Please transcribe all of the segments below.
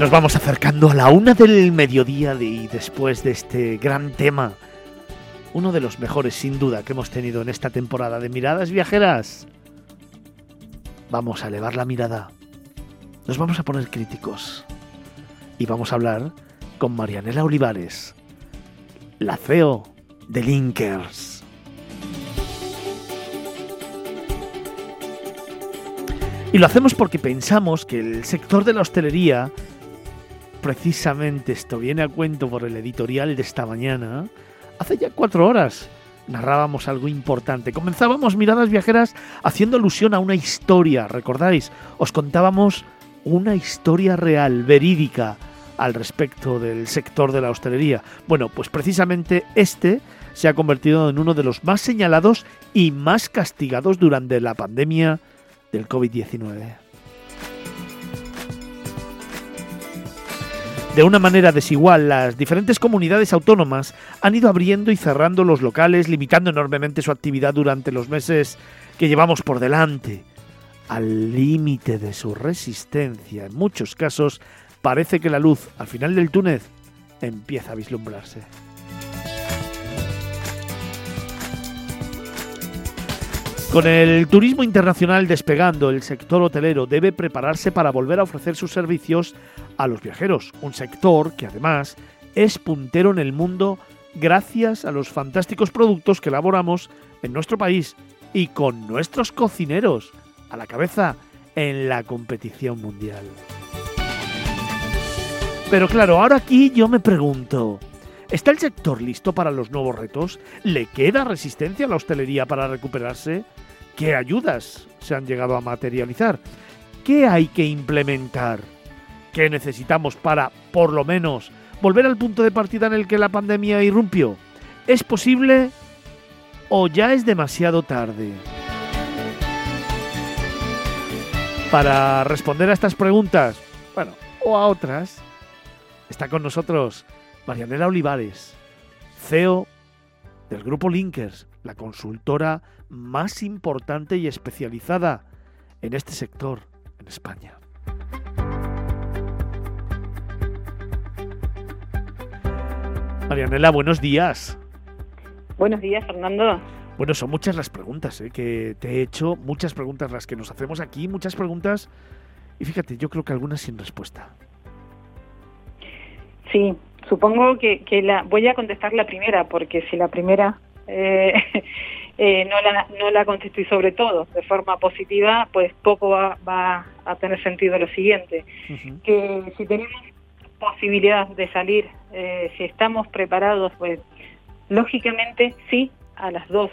Nos vamos acercando a la una del mediodía y después de este gran tema, uno de los mejores sin duda que hemos tenido en esta temporada de Miradas Viajeras. Vamos a elevar la mirada, nos vamos a poner críticos y vamos a hablar con Marianela Olivares, la CEO de Linkers. Y lo hacemos porque pensamos que el sector de la hostelería Precisamente esto viene a cuento por el editorial de esta mañana. Hace ya cuatro horas narrábamos algo importante. Comenzábamos miradas viajeras haciendo alusión a una historia, ¿recordáis? Os contábamos una historia real, verídica, al respecto del sector de la hostelería. Bueno, pues precisamente este se ha convertido en uno de los más señalados y más castigados durante la pandemia del COVID-19. De una manera desigual, las diferentes comunidades autónomas han ido abriendo y cerrando los locales, limitando enormemente su actividad durante los meses que llevamos por delante. Al límite de su resistencia, en muchos casos, parece que la luz al final del túnel empieza a vislumbrarse. Con el turismo internacional despegando, el sector hotelero debe prepararse para volver a ofrecer sus servicios a los viajeros, un sector que además es puntero en el mundo gracias a los fantásticos productos que elaboramos en nuestro país y con nuestros cocineros a la cabeza en la competición mundial. Pero claro, ahora aquí yo me pregunto, ¿está el sector listo para los nuevos retos? ¿Le queda resistencia a la hostelería para recuperarse? ¿Qué ayudas se han llegado a materializar? ¿Qué hay que implementar? ¿Qué necesitamos para, por lo menos, volver al punto de partida en el que la pandemia irrumpió? ¿Es posible o ya es demasiado tarde? Para responder a estas preguntas, bueno, o a otras, está con nosotros Marianela Olivares, CEO del grupo Linkers, la consultora más importante y especializada en este sector en España. Marianela, buenos días. Buenos días, Fernando. Bueno, son muchas las preguntas ¿eh? que te he hecho, muchas preguntas las que nos hacemos aquí, muchas preguntas, y fíjate, yo creo que algunas sin respuesta. Sí, supongo que, que la, voy a contestar la primera, porque si la primera eh, eh, no, la, no la y sobre todo de forma positiva, pues poco va, va a tener sentido lo siguiente, que si tenemos posibilidad de salir, eh, si estamos preparados, pues lógicamente sí a las dos.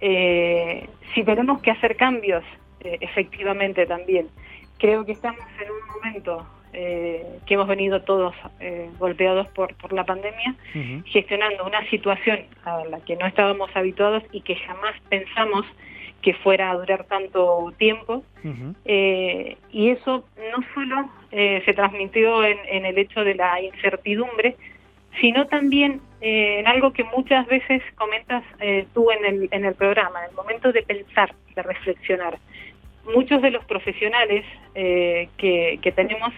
Eh, si tenemos que hacer cambios, efectivamente también. Creo que estamos en un momento eh, que hemos venido todos eh, golpeados por, por la pandemia, gestionando una situación a la que no estábamos habituados y que jamás pensamos que fuera a durar tanto tiempo. Eh, y eso no solo se transmitió en, en, el hecho de la incertidumbre, sino también en algo que muchas veces comentas tú en el, en el programa, en el momento de pensar, de reflexionar. Muchos de los profesionales que, que tenemos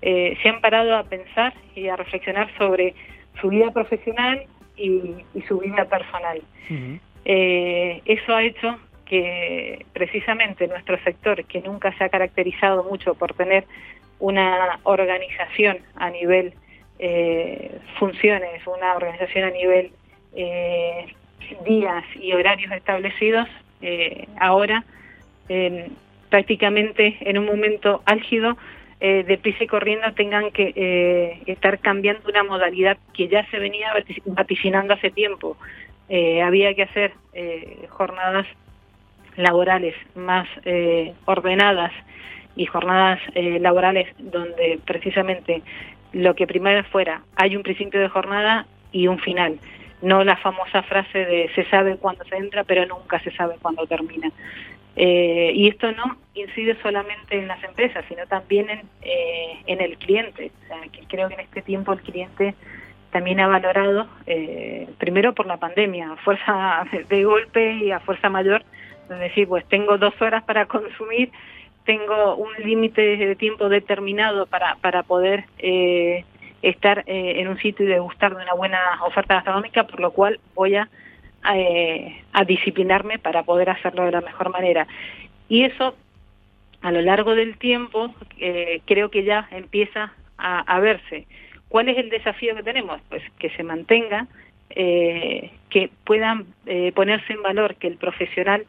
eh, se han parado a pensar y a reflexionar sobre su vida profesional y, su vida personal. Eh, eso ha hecho que precisamente nuestro sector, que nunca se ha caracterizado mucho por tener una organización a nivel eh, funciones, una organización a nivel días y horarios establecidos, ahora prácticamente en un momento álgido eh, de prisa y corriendo tengan que eh, estar cambiando una modalidad que ya se venía vaticinando hace tiempo. Eh, había que hacer jornadas laborales más ordenadas y jornadas laborales donde precisamente lo que primero fuera hay un principio de jornada y un final no la famosa frase de se sabe cuándo se entra pero nunca se sabe cuándo termina eh, y esto no incide solamente en las empresas, sino también en, eh, en el cliente. O sea, que creo que en este tiempo el cliente también ha valorado, eh, primero por la pandemia, a fuerza de golpe y a fuerza mayor, es decir, pues tengo dos horas para consumir, tengo un límite de tiempo determinado para, para poder estar en un sitio y degustar de una buena oferta gastronómica, por lo cual voy a, eh, a disciplinarme para poder hacerlo de la mejor manera. Y eso, a lo largo del tiempo, creo que ya empieza a, verse. ¿Cuál es el desafío que tenemos? Pues que se mantenga, que puedan ponerse en valor, que el profesional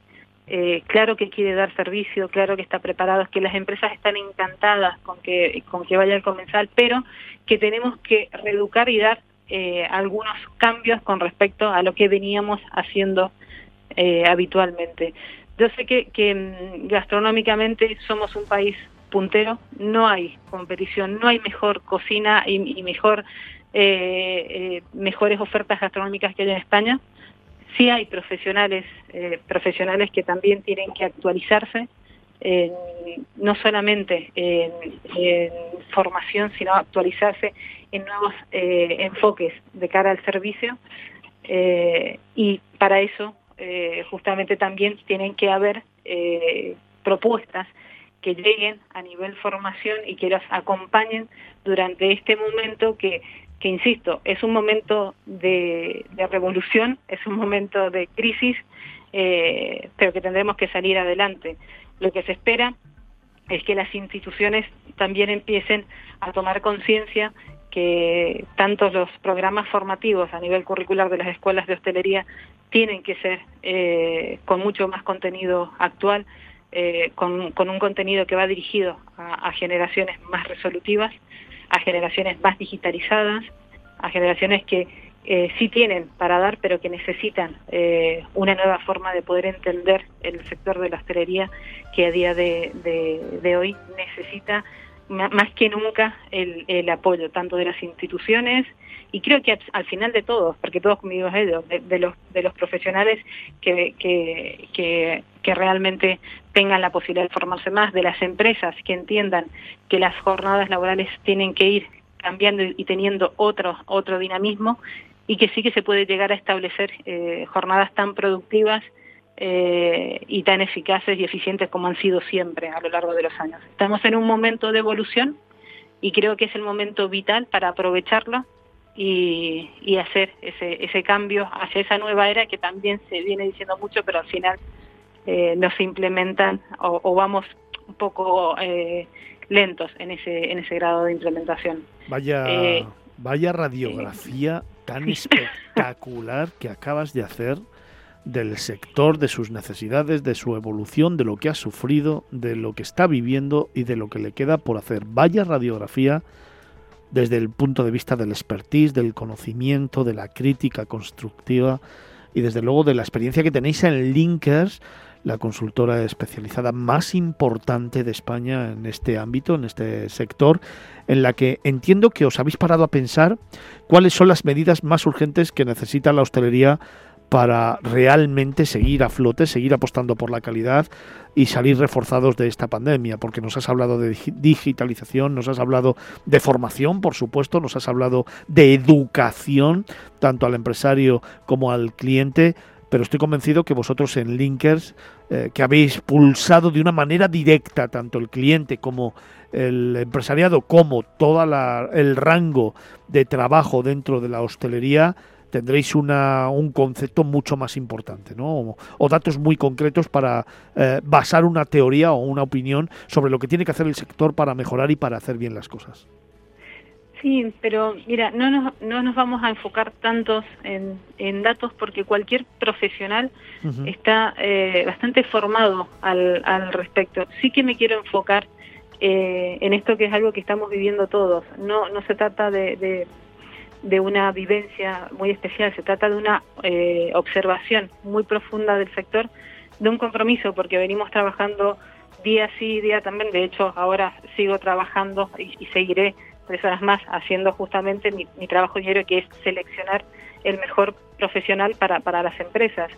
eh, claro que quiere dar servicio, claro que está preparado, que las empresas están encantadas con que, con que vaya el comensal, pero que tenemos que reeducar y dar eh, algunos cambios con respecto a lo que veníamos haciendo eh, habitualmente. Yo sé que, mm, gastronómicamente somos un país puntero, no hay competición, no hay mejor cocina y, mejor mejores ofertas gastronómicas que hay en España sí hay profesionales, eh, profesionales que también tienen que actualizarse, no solamente en, formación, sino actualizarse en nuevos eh, enfoques de cara al servicio. Eh, y para eso, justamente también tienen que haber propuestas que lleguen a nivel formación y que las acompañen durante este momento que que insisto, es un momento de, revolución, es un momento de crisis, eh, pero que tendremos que salir adelante. Lo que se espera es que las instituciones también empiecen a tomar conciencia que tanto los programas formativos a nivel curricular de las escuelas de hostelería tienen que ser eh, con mucho más contenido actual, eh, con, un contenido que va dirigido a generaciones más resolutivas a generaciones más digitalizadas, a generaciones que eh, sí tienen para dar, pero que necesitan una nueva forma de poder entender el sector de la hostelería que a día de, hoy necesita más que nunca el, el, apoyo tanto de las instituciones y creo que al final de todos, porque todos conmigo ellos, de, los, de los profesionales que, que, que, que realmente tengan la posibilidad de formarse más, de las empresas que entiendan que las jornadas laborales tienen que ir cambiando y teniendo otro, otro dinamismo y que sí que se puede llegar a establecer eh, jornadas tan productivas eh, y tan eficaces y eficientes como han sido siempre a lo largo de los años. Estamos en un momento de evolución y creo que es el momento vital para aprovecharlo y, y hacer ese, ese cambio hacia esa nueva era que también se viene diciendo mucho, pero al final eh, no se implementan o, o vamos un poco eh, lentos en ese, en ese grado de implementación. Vaya, eh, vaya radiografía tan espectacular que acabas de hacer del sector, de sus necesidades, de su evolución, de lo que ha sufrido, de lo que está viviendo y de lo que le queda por hacer. Vaya radiografía desde el punto de vista del expertise, del conocimiento, de la crítica constructiva y desde luego de la experiencia que tenéis en Linkers la consultora especializada más importante de España en este ámbito, en este sector, en la que entiendo que os habéis parado a pensar cuáles son las medidas más urgentes que necesita la hostelería para realmente seguir a flote, seguir apostando por la calidad y salir reforzados de esta pandemia, porque nos has hablado de digitalización, nos has hablado de formación, por supuesto, nos has hablado de educación, tanto al empresario como al cliente, pero estoy convencido que vosotros en Linkers, eh, que habéis pulsado de una manera directa tanto el cliente como el empresariado, como todo el rango de trabajo dentro de la hostelería, tendréis una, un concepto mucho más importante, ¿no? O, datos muy concretos para eh, basar una teoría o una opinión sobre lo que tiene que hacer el sector para mejorar y para hacer bien las cosas. Sí, pero mira, no nos, no nos vamos a enfocar tantos en, en datos porque cualquier profesional está eh, bastante formado al, al respecto. Sí que me quiero enfocar eh, en esto que es algo que estamos viviendo todos. No, no se trata de, de, una vivencia muy especial, se trata de una eh, observación muy profunda del sector, de un compromiso, porque venimos trabajando día sí, día también. De hecho, ahora sigo trabajando y, y seguiré personas más haciendo justamente mi, trabajo diario que es seleccionar el mejor profesional para, para las empresas.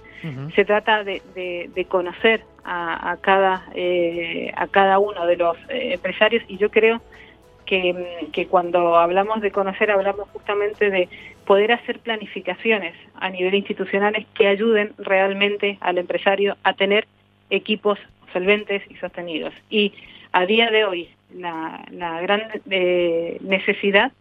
Se trata de, de, conocer a, a cada, eh, a cada uno de los eh, empresarios y yo creo que, cuando hablamos de conocer hablamos justamente de poder hacer planificaciones a nivel institucionales que ayuden realmente al empresario a tener equipos solventes y sostenidos. Y a día de hoy la, gran eh, necesidad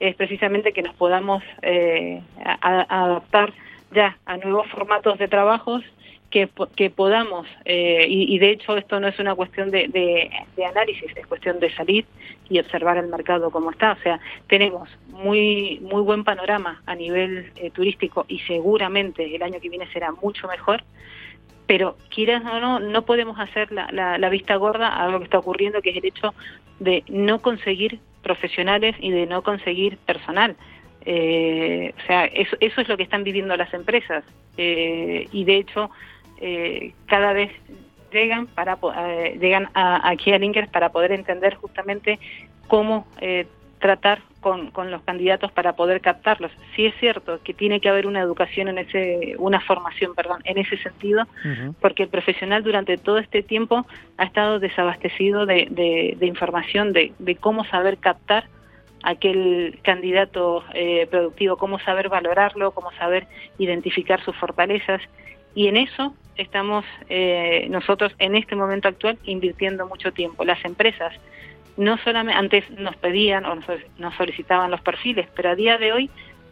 es precisamente que nos podamos eh, adaptar ya a nuevos formatos de trabajos que, podamos, eh, y, de hecho esto no es una cuestión de, de, análisis, es cuestión de salir y observar el mercado como está. O sea, tenemos muy, muy buen panorama a nivel eh, turístico y seguramente el año que viene será mucho mejor, pero quieras o no, no podemos hacer la, la, vista gorda a lo que está ocurriendo, que es el hecho de no conseguir profesionales y de no conseguir personal. Eh, o sea, eso, eso es lo que están viviendo las empresas. y de hecho, eh, cada vez llegan para eh, llegan a, aquí a Linkers para poder entender justamente cómo eh, tratar con, con, los candidatos para poder captarlos. Sí es cierto que tiene que haber una educación en ese, una formación, perdón, en ese sentido, porque el profesional durante todo este tiempo ha estado desabastecido de, de, información de, de, cómo saber captar aquel candidato eh, productivo, cómo saber valorarlo, cómo saber identificar sus fortalezas y en eso estamos eh, nosotros en este momento actual invirtiendo mucho tiempo. Las empresas no solamente antes nos pedían o nos, solicitaban los perfiles, pero a día de hoy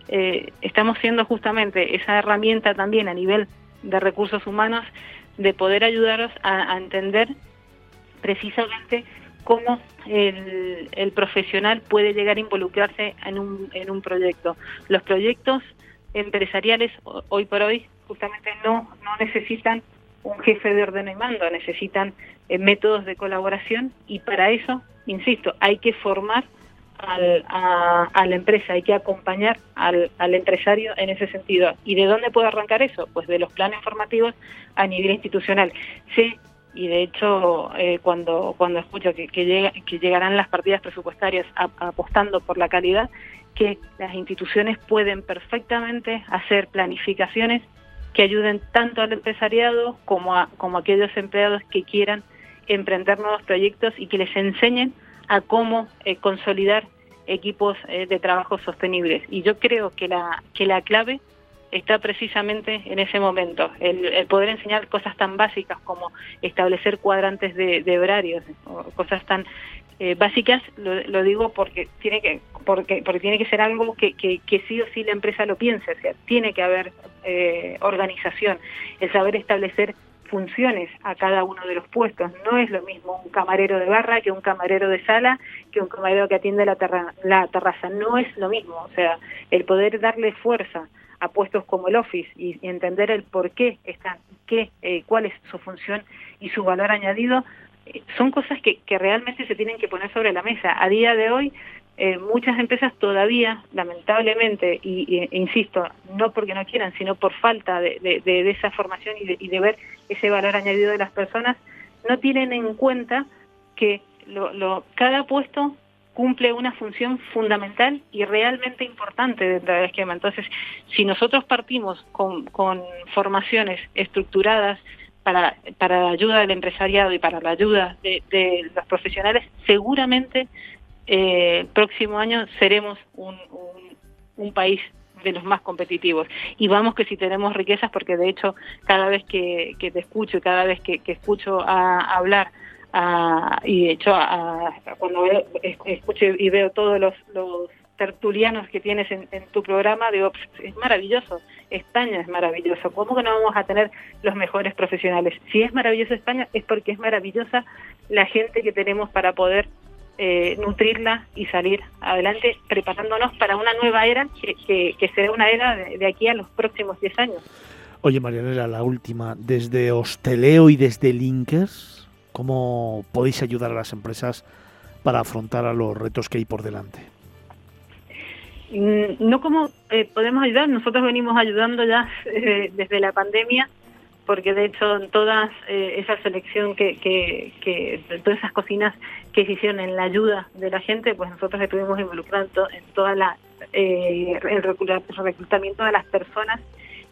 eh, estamos siendo justamente esa herramienta también a nivel de recursos humanos de poder ayudaros a, entender precisamente cómo el, el, profesional puede llegar a involucrarse en un, en un proyecto. Los proyectos empresariales hoy por hoy justamente no, no necesitan un jefe de orden y mando, necesitan eh, métodos de colaboración y para eso, insisto, hay que formar al, a, la empresa, hay que acompañar al, al, empresario en ese sentido. ¿Y de dónde puede arrancar eso? Pues de los planes formativos a nivel institucional. Sí, y de hecho eh, cuando, cuando escucho que, que, llega, que llegarán las partidas presupuestarias apostando por la calidad, que las instituciones pueden perfectamente hacer planificaciones que ayuden tanto al empresariado como a, aquellos empleados que quieran emprender nuevos proyectos y que les enseñen a cómo eh, consolidar equipos eh, de trabajo sostenibles. Y yo creo que la, que la clave está precisamente en ese momento, el, poder enseñar cosas tan básicas como establecer cuadrantes de, de horarios, cosas tan eh, básicas, lo, digo porque tiene que porque porque tiene que ser algo que, que, sí o sí la empresa lo piense, o sea, tiene que haber eh, organización, el saber establecer funciones a cada uno de los puestos. No es lo mismo un camarero de barra que un camarero de sala, que un camarero que atiende la, terraza. No es lo mismo. O sea, el poder darle fuerza a puestos como el Office y, entender el por qué están, qué, eh, cuál es su función y su valor añadido, son cosas que, realmente se tienen que poner sobre la mesa. A día de hoy, eh, muchas empresas todavía, lamentablemente, y, e insisto, no porque no quieran, sino por falta de, esa formación y de, ver ese valor añadido de las personas, no tienen en cuenta que cada puesto cumple una función fundamental y realmente importante dentro del esquema. Entonces, si nosotros partimos con formaciones estructuradas, para, para la ayuda del empresariado y para la ayuda de, los profesionales, seguramente eh, próximo año seremos un, un, país de los más competitivos. Y vamos que si tenemos riquezas, porque de hecho cada vez que, que te escucho y cada vez que, escucho a, hablar, y de hecho cuando escucho y veo todos los tertulianos que tienes en, tu programa, digo, es maravilloso, España es maravilloso, ¿cómo que no vamos a tener los mejores profesionales? Si es maravilloso España es porque es maravillosa la gente que tenemos para poder eh, nutrirla y salir adelante preparándonos para una nueva era que, que, será una era de, aquí a los próximos 10 años. Oye, Marianela, la última, desde Hosteleo y desde Linkers, ¿cómo podéis ayudar a las empresas para afrontar a los retos que hay por delante? Mm, no como eh, podemos ayudar, nosotros venimos ayudando ya eh, desde la pandemia, porque de hecho en toda eh, esa selección que, que, que, todas esas cocinas que se hicieron en la ayuda de la gente, pues nosotros estuvimos involucrando en toda la el reclutamiento de las personas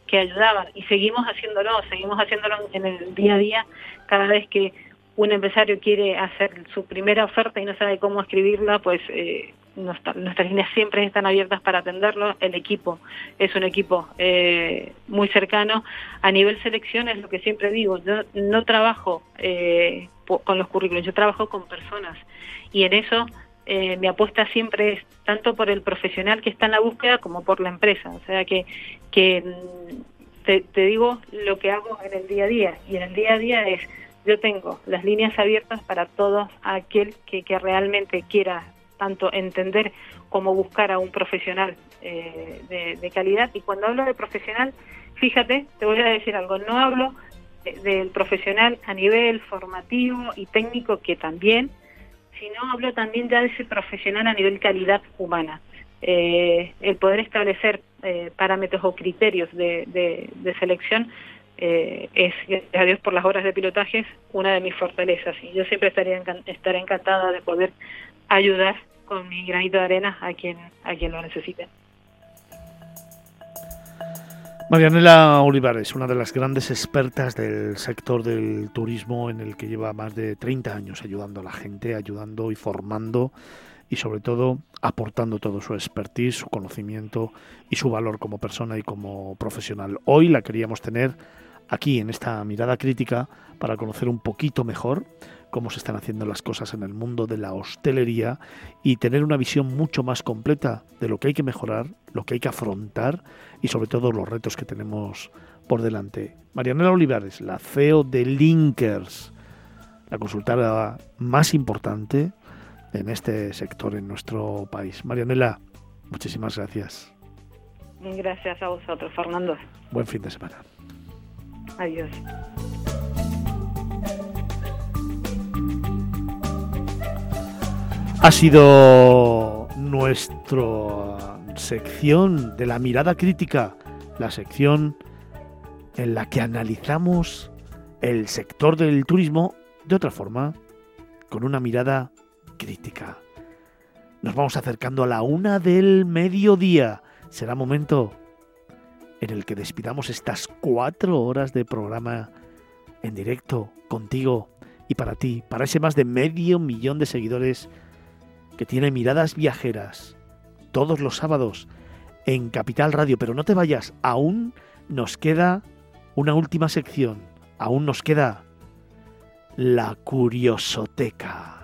que ayudaban y seguimos haciéndolo, seguimos haciéndolo en el día a día cada vez que un empresario quiere hacer su primera oferta y no sabe cómo escribirla, pues eh, nuestras líneas siempre están abiertas para atenderlo. El equipo es un equipo eh, muy cercano. A nivel selección es lo que siempre digo, yo no trabajo eh, con los currículos, yo trabajo con personas y en eso eh, mi apuesta siempre es tanto por el profesional que está en la búsqueda como por la empresa. O sea que, mm, te digo lo que hago en el día a día y en el día a día es yo tengo las líneas abiertas para todo aquel que, realmente quiera tanto entender como buscar a un profesional eh, de, calidad. Y cuando hablo de profesional, fíjate, te voy a decir algo, no hablo del profesional a nivel formativo y técnico, que también, sino hablo también ya de ese profesional a nivel calidad humana. Eh, el poder establecer eh, parámetros o criterios de selección eh, es, gracias a Dios por las horas de pilotaje, una de mis fortalezas. Y yo siempre estaría estaré encantada de poder ayudar con mi granito de arena a quien, a quien lo necesite. Marianela Olivares, una de las grandes expertas del sector del turismo en el que lleva más de 30 años ayudando a la gente, ayudando y formando y sobre todo aportando todo su expertise, su conocimiento y su valor como persona y como profesional. Hoy la queríamos tener aquí en esta mirada crítica para conocer un poquito mejor cómo se están haciendo las cosas en el mundo de la hostelería y tener una visión mucho más completa de lo que hay que mejorar, lo que hay que afrontar y sobre todo los retos que tenemos por delante. Marianela Olivares, la CEO de Linkers, la consultora más importante en este sector en nuestro país. Marianela, muchísimas gracias. Gracias a vosotros, Fernando. Buen fin de semana. Adiós. Ha sido nuestra sección de la mirada crítica, la sección en la que analizamos el sector del turismo de otra forma, con una mirada crítica. Nos vamos acercando a la una del mediodía. Será momento en el que despidamos estas cuatro horas de programa en directo contigo y para ti, para ese más de medio millón de seguidores que tiene miradas viajeras todos los sábados en Capital Radio. Pero no te vayas, aún nos queda una última sección, aún nos queda la curiosoteca.